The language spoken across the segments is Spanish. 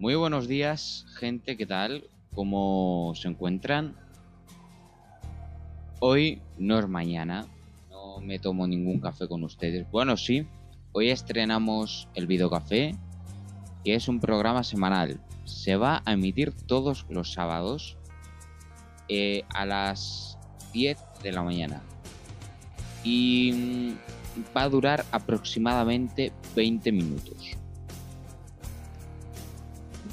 Muy buenos días, gente, ¿qué tal? ¿Cómo se encuentran? Hoy no es mañana, no me tomo ningún café con ustedes. Bueno, sí, hoy estrenamos el Videocafé, que es un programa semanal. Se va a emitir todos los sábados eh, a las 10 de la mañana. Y mm, va a durar aproximadamente 20 minutos.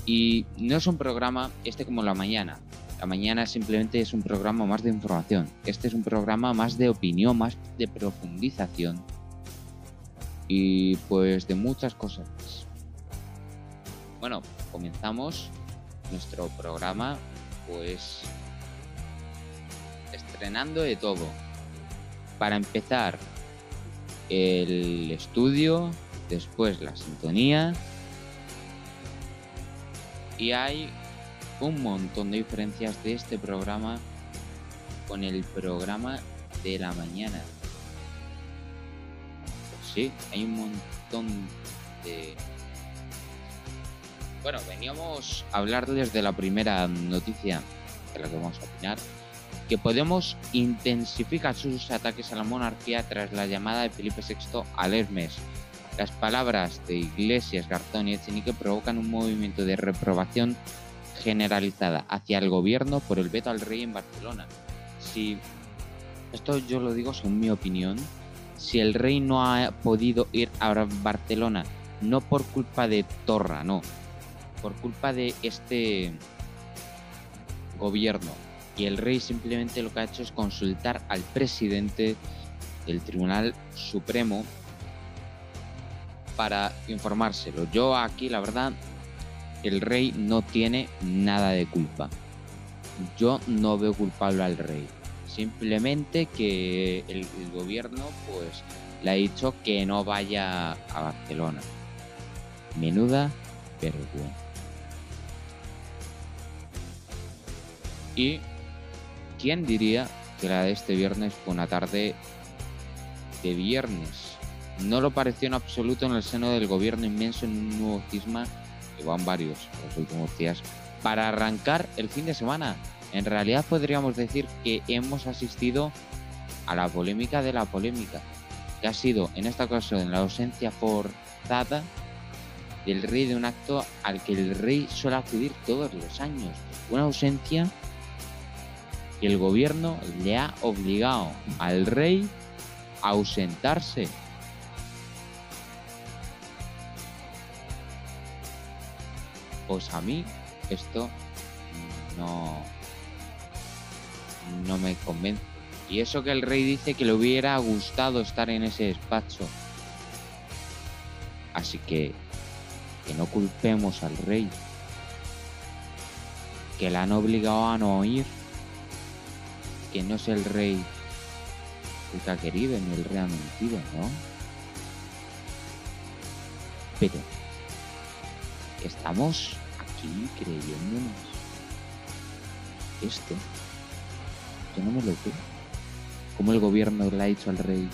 Y no es un programa, este como la mañana. La mañana simplemente es un programa más de información. Este es un programa más de opinión, más de profundización. Y pues de muchas cosas. Bueno, comenzamos nuestro programa pues estrenando de todo. Para empezar, el estudio, después la sintonía, y hay un montón de diferencias de este programa con el programa de la mañana. Pues sí, hay un montón de... Bueno, veníamos a hablar desde la primera noticia de la que vamos a opinar, que Podemos intensificar sus ataques a la monarquía tras la llamada de Felipe VI al Hermes las palabras de Iglesias, Garzón y Echenique provocan un movimiento de reprobación generalizada hacia el gobierno por el veto al rey en Barcelona. Si esto yo lo digo según mi opinión, si el rey no ha podido ir a Barcelona no por culpa de Torra, no, por culpa de este gobierno y el rey simplemente lo que ha hecho es consultar al presidente del Tribunal Supremo para informárselo. Yo aquí, la verdad, el rey no tiene nada de culpa. Yo no veo culpable al rey. Simplemente que el, gobierno, pues, le ha dicho que no vaya a Barcelona. Menuda vergüenza. Y quién diría que la de este viernes fue una tarde de viernes no lo pareció en absoluto en el seno del gobierno inmenso en un nuevo cisma, que van varios los últimos días, para arrancar el fin de semana. En realidad podríamos decir que hemos asistido a la polémica de la polémica, que ha sido en esta ocasión la ausencia forzada del rey de un acto al que el rey suele acudir todos los años. Una ausencia que el gobierno le ha obligado al rey a ausentarse pues a mí esto no, no me convence. Y eso que el rey dice que le hubiera gustado estar en ese despacho. Así que que no culpemos al rey. Que la han obligado a no oír. Que no es el rey el que ha querido ni el rey ha mentido, ¿no? Pero estamos aquí creyéndonos esto. Yo no me lo creo. Como el gobierno le ha dicho al rey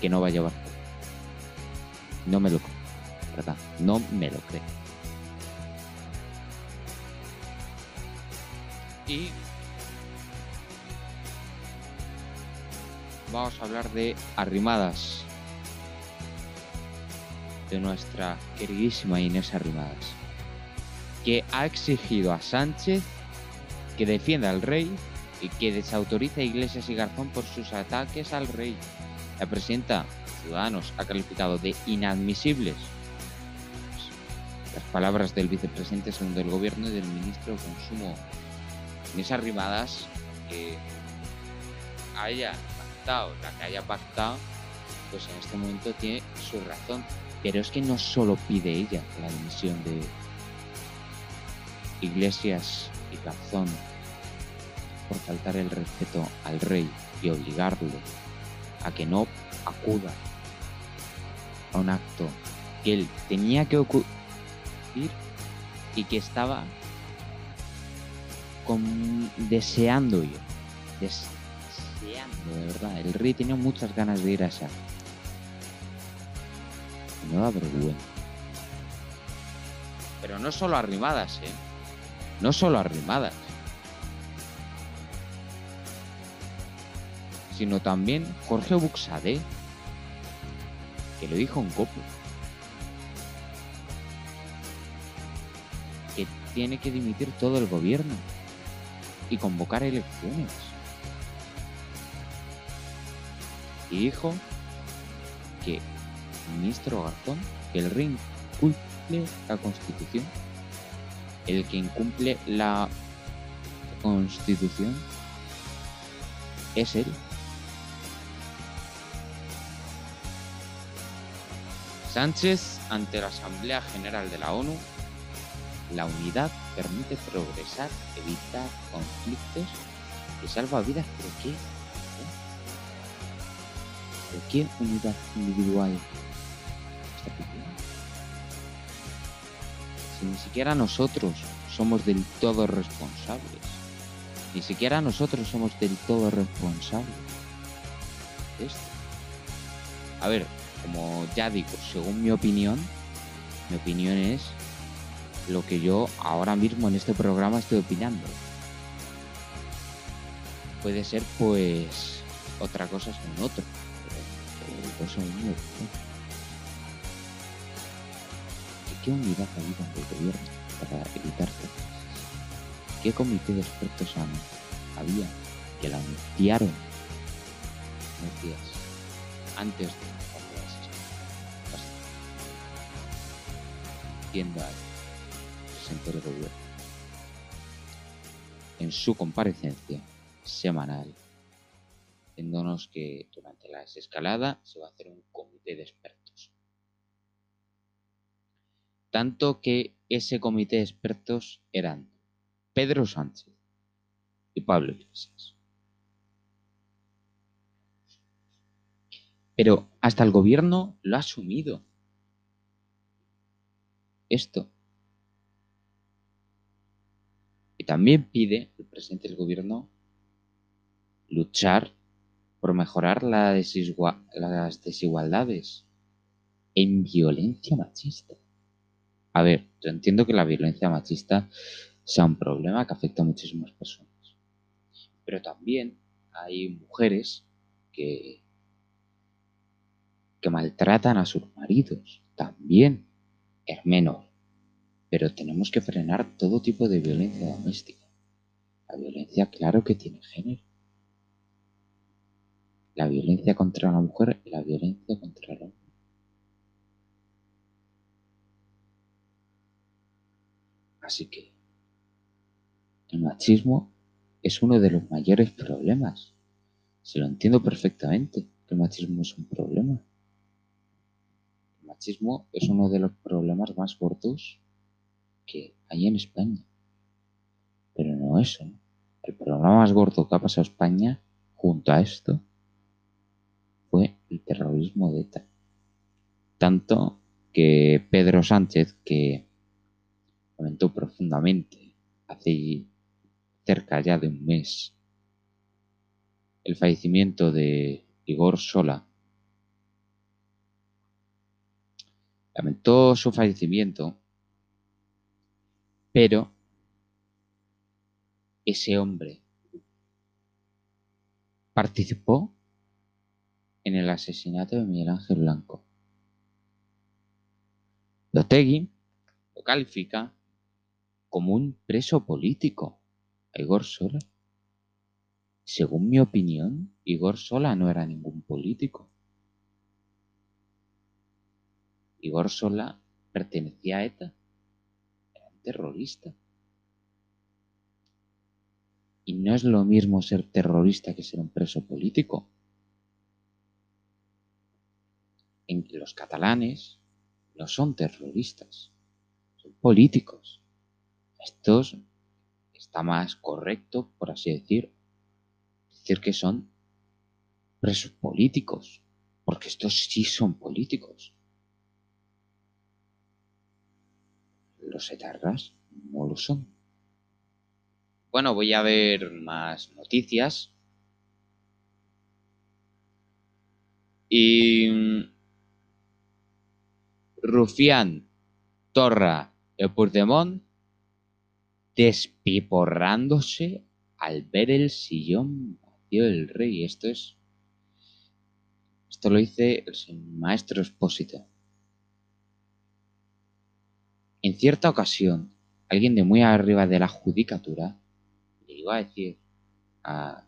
que no va a llevar. No me lo creo. ¿Verdad? No me lo creo. Y vamos a hablar de arrimadas de nuestra queridísima Inés Arrimadas que ha exigido a Sánchez que defienda al rey y que desautorice a Iglesias y Garzón por sus ataques al rey. La presidenta Ciudadanos ha calificado de inadmisibles las palabras del vicepresidente segundo del gobierno y del ministro de Consumo. En esas rimadas que haya pactado, la que haya pactado, pues en este momento tiene su razón. Pero es que no solo pide ella la dimisión de, Iglesias y Garzón por faltar el respeto al rey y obligarlo a que no acuda a un acto que él tenía que ocurrir y que estaba con, deseando ir. Deseando, de verdad. El rey tenía muchas ganas de ir a esa. No da vergüenza. Pero no solo arrimadas, ¿eh? No solo arrimadas. Sino también Jorge Buxade, que lo dijo en Copo. Que tiene que dimitir todo el gobierno y convocar elecciones. Y dijo que ministro Garzón, que el ring cumple la constitución, el que incumple la constitución es él. Sánchez ante la Asamblea General de la ONU, la unidad permite progresar, evitar conflictos y salva vidas, pero ¿qué? ¿Pero qué unidad individual está pidiendo? Ni siquiera nosotros somos del todo responsables, ni siquiera nosotros somos del todo responsables esto. A ver, como ya digo, según mi opinión, mi opinión es lo que yo ahora mismo en este programa estoy opinando. Puede ser pues otra cosa según otro. Pero es mi opinión. ¿Qué unidad ha habido en el gobierno para evitar? ¿Qué comité de expertos había que la anunciaron unos días antes de presidente del gobierno en su comparecencia semanal diciéndonos que durante la desescalada se va a hacer un comité de expertos. Tanto que ese comité de expertos eran Pedro Sánchez y Pablo Iglesias. Pero hasta el gobierno lo ha asumido. Esto. Y también pide el presidente del gobierno luchar por mejorar las desigualdades en violencia machista. A ver, yo entiendo que la violencia machista sea un problema que afecta a muchísimas personas. Pero también hay mujeres que, que maltratan a sus maridos. También es menor. Pero tenemos que frenar todo tipo de violencia doméstica. La violencia, claro que tiene género. La violencia contra la mujer y la violencia contra el hombre. Así que el machismo es uno de los mayores problemas. Se lo entiendo perfectamente que el machismo es un problema. El machismo es uno de los problemas más gordos que hay en España. Pero no eso. ¿no? El problema más gordo que ha pasado España junto a esto fue el terrorismo de ETA. Tanto que Pedro Sánchez, que lamentó profundamente hace cerca ya de un mes el fallecimiento de Igor Sola, lamentó su fallecimiento, pero ese hombre participó en el asesinato de Miguel Ángel Blanco. Lotegui lo califica como un preso político a Igor Sola. Según mi opinión, Igor Sola no era ningún político. Igor Sola pertenecía a ETA. Era un terrorista. Y no es lo mismo ser terrorista que ser un preso político. En los catalanes no son terroristas, son políticos. Estos está más correcto, por así decir, decir que son presos políticos, porque estos sí son políticos. Los etarras no lo son. Bueno, voy a ver más noticias. Y mm, Rufián, Torra el Puigdemont despiporrándose al ver el sillón vacío del rey. Esto es. Esto lo dice el maestro expósito. En cierta ocasión, alguien de muy arriba de la judicatura le iba a decir a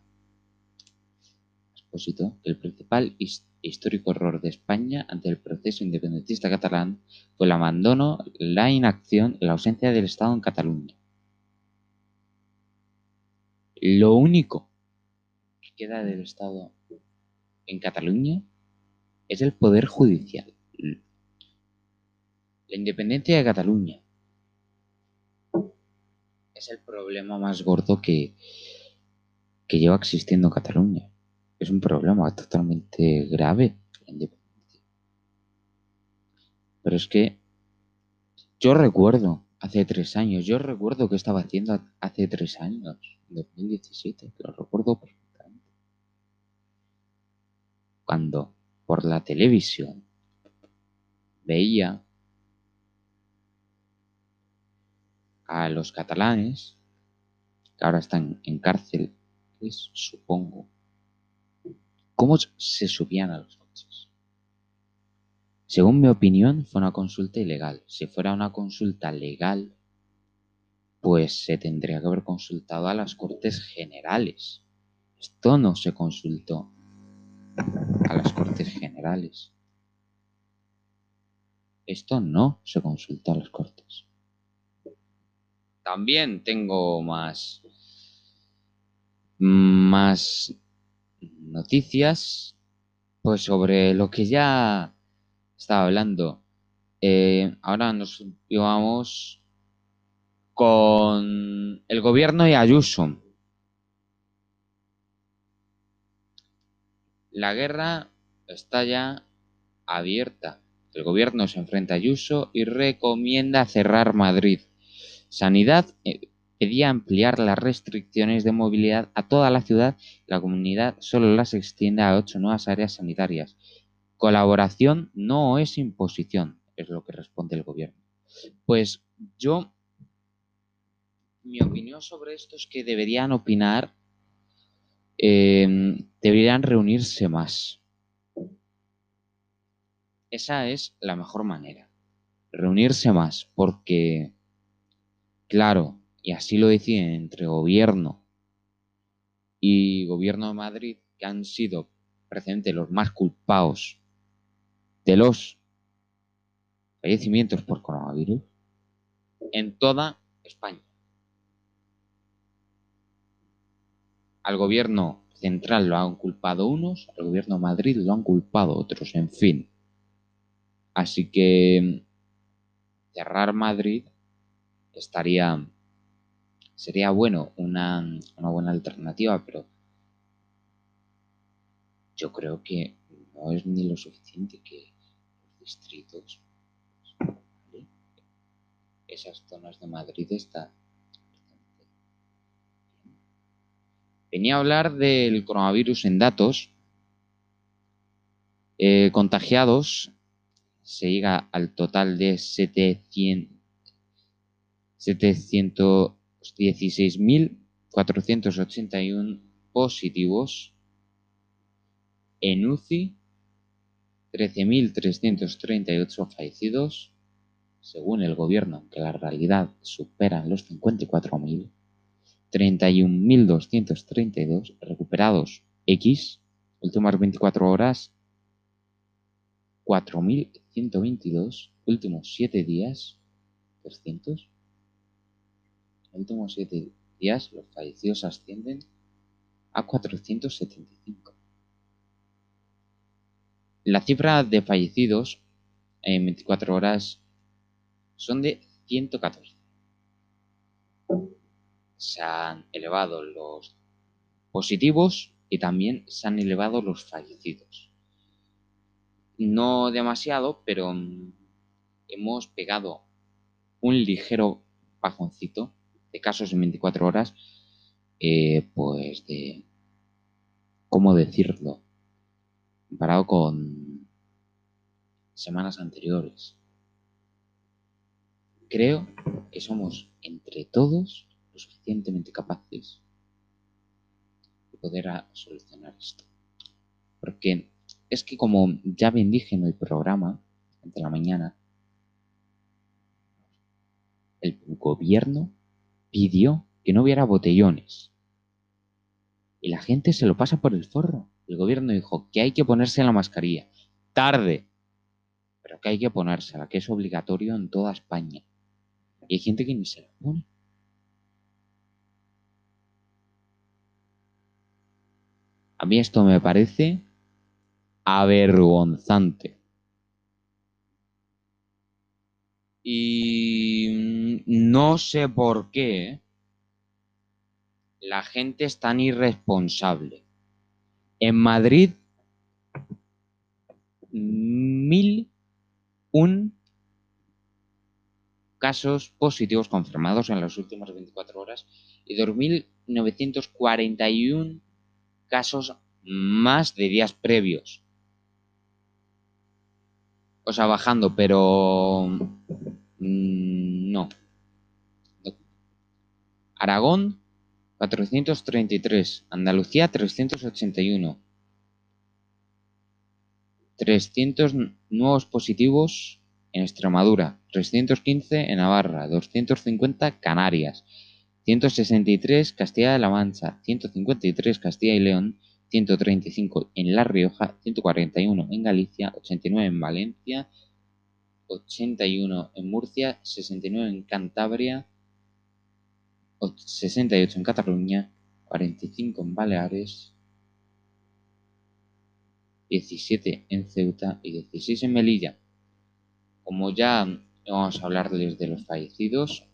Expósito que el principal histórico error de España ante el proceso independentista catalán fue el abandono, la inacción la ausencia del Estado en Cataluña. Lo único que queda del Estado en Cataluña es el poder judicial. La independencia de Cataluña es el problema más gordo que, que lleva existiendo Cataluña. Es un problema totalmente grave la independencia. Pero es que yo recuerdo hace tres años, yo recuerdo que estaba haciendo hace tres años 2017, lo recuerdo perfectamente. Cuando por la televisión veía a los catalanes, que ahora están en cárcel, supongo, cómo se subían a los. Según mi opinión, fue una consulta ilegal. Si fuera una consulta legal, pues se tendría que haber consultado a las Cortes Generales. Esto no se consultó a las Cortes Generales. Esto no se consultó a las Cortes. También tengo más más noticias pues sobre lo que ya estaba hablando. Eh, ahora nos llevamos con el gobierno y Ayuso. La guerra está ya abierta. El gobierno se enfrenta a Ayuso y recomienda cerrar Madrid. Sanidad eh, pedía ampliar las restricciones de movilidad a toda la ciudad. La comunidad solo las extiende a ocho nuevas áreas sanitarias. Colaboración no es imposición, es lo que responde el gobierno. Pues yo mi opinión sobre esto es que deberían opinar, em, deberían reunirse más. Esa es la mejor manera. Reunirse más, porque, claro, y así lo deciden entre gobierno y gobierno de Madrid, que han sido precisamente los más culpados de los fallecimientos por coronavirus en toda España. Al gobierno central lo han culpado unos, al gobierno de Madrid lo han culpado otros, en fin. Así que cerrar Madrid estaría sería bueno, una, una buena alternativa, pero yo creo que no es ni lo suficiente que distritos, esas zonas de Madrid están Venía a hablar del coronavirus en datos. Eh, contagiados se llega al total de 716.481 positivos. En UCI, 13.338 fallecidos, según el gobierno, aunque la realidad superan los 54.000. 31.232 recuperados X, últimas 24 horas 4.122, últimos 7 días 300. Últimos 7 días los fallecidos ascienden a 475. La cifra de fallecidos en 24 horas son de 114 se han elevado los positivos y también se han elevado los fallecidos. No demasiado, pero hemos pegado un ligero bajoncito de casos en 24 horas, eh, pues de, ¿cómo decirlo? Comparado con semanas anteriores. creo que somos entre todos lo suficientemente capaces de poder solucionar esto. Porque es que como ya bien dije en el programa de la mañana, el gobierno pidió que no hubiera botellones. Y la gente se lo pasa por el forro. El gobierno dijo que hay que ponerse la mascarilla. Tarde. Pero que hay que ponérsela, que es obligatorio en toda España. Y hay gente que ni se la pone. A mí esto me parece avergonzante. Y no sé por qué la gente es tan irresponsable. En Madrid, mil un casos positivos confirmados en las últimas 24 horas y 2.941 casos más de días previos. O sea, bajando, pero mm, no. Aragón 433, Andalucía 381. 300 nuevos positivos en Extremadura, 315 en Navarra, 250 Canarias, 163 Castilla-La Mancha, 153 Castilla y León, 135 en La Rioja, 141 en Galicia, 89 en Valencia, 81 en Murcia, 69 en Cantabria, 68 en Cataluña, 45 en Baleares, 17 en Ceuta y 16 en Melilla. Como ya vamos a hablarles de los fallecidos,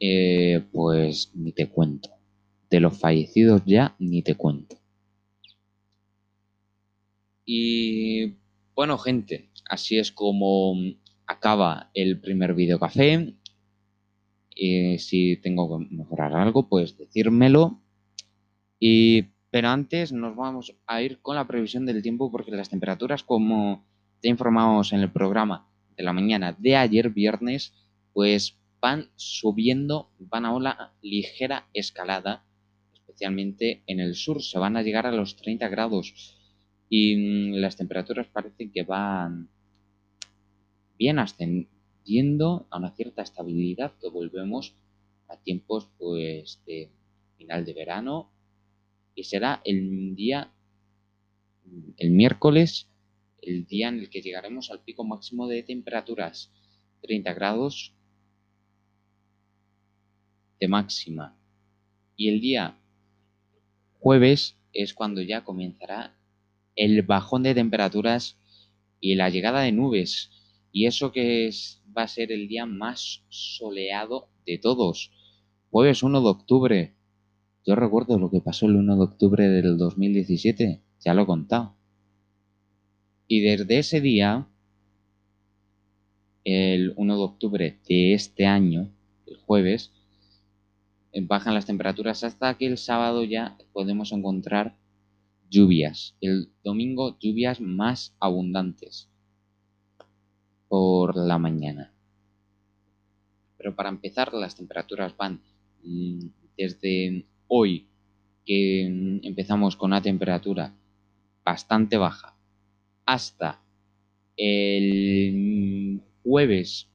eh, pues ni te cuento. De los fallecidos ya ni te cuento. Y bueno, gente, así es como acaba el primer videocafé. Si tengo que mejorar algo, pues decírmelo. Pero antes nos vamos a ir con la previsión del tiempo porque las temperaturas, como te informamos en el programa de la mañana de ayer, viernes, pues van subiendo, van a una ligera escalada, especialmente en el sur. Se van a llegar a los 30 grados y mm, las temperaturas parecen que van bien a una cierta estabilidad que volvemos a tiempos pues de final de verano y será el día, el miércoles, el día en el que llegaremos al pico máximo de temperaturas, 30 grados de máxima. Y el día jueves es cuando ya comenzará el bajón de temperaturas y la llegada de nubes. Y eso que es, va a ser el día más soleado de todos. Jueves 1 de octubre, yo recuerdo lo que pasó el 1 de octubre del 2017, ya lo he contado. Y desde ese día, el 1 de octubre de este año, el jueves, bajan las temperaturas hasta que el sábado ya podemos encontrar lluvias. El domingo lluvias más abundantes por la mañana. Pero para empezar las temperaturas van mm, desde hoy que empezamos con una temperatura bastante baja hasta el jueves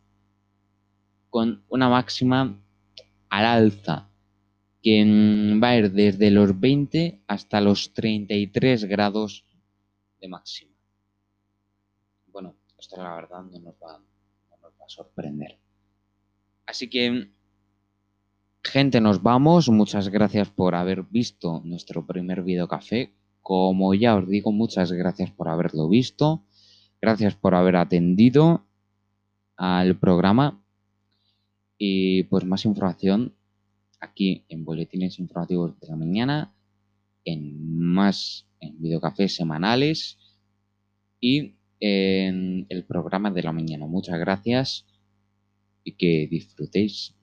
con una máxima al alza que va a ir desde los 20 hasta los 33 grados de máxima. Esto la verdad no nos va, a sorprender. Así que Gente, nos vamos. Muchas gracias por haber visto nuestro primer video café. Como ya os digo, muchas gracias por haberlo visto. Gracias por haber atendido al programa. Y pues más información aquí en Boletines Informativos de la Mañana, en más en videocafés semanales y en el programa de la mañana. Muchas gracias y que disfrutéis.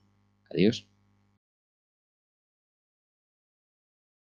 Adiós.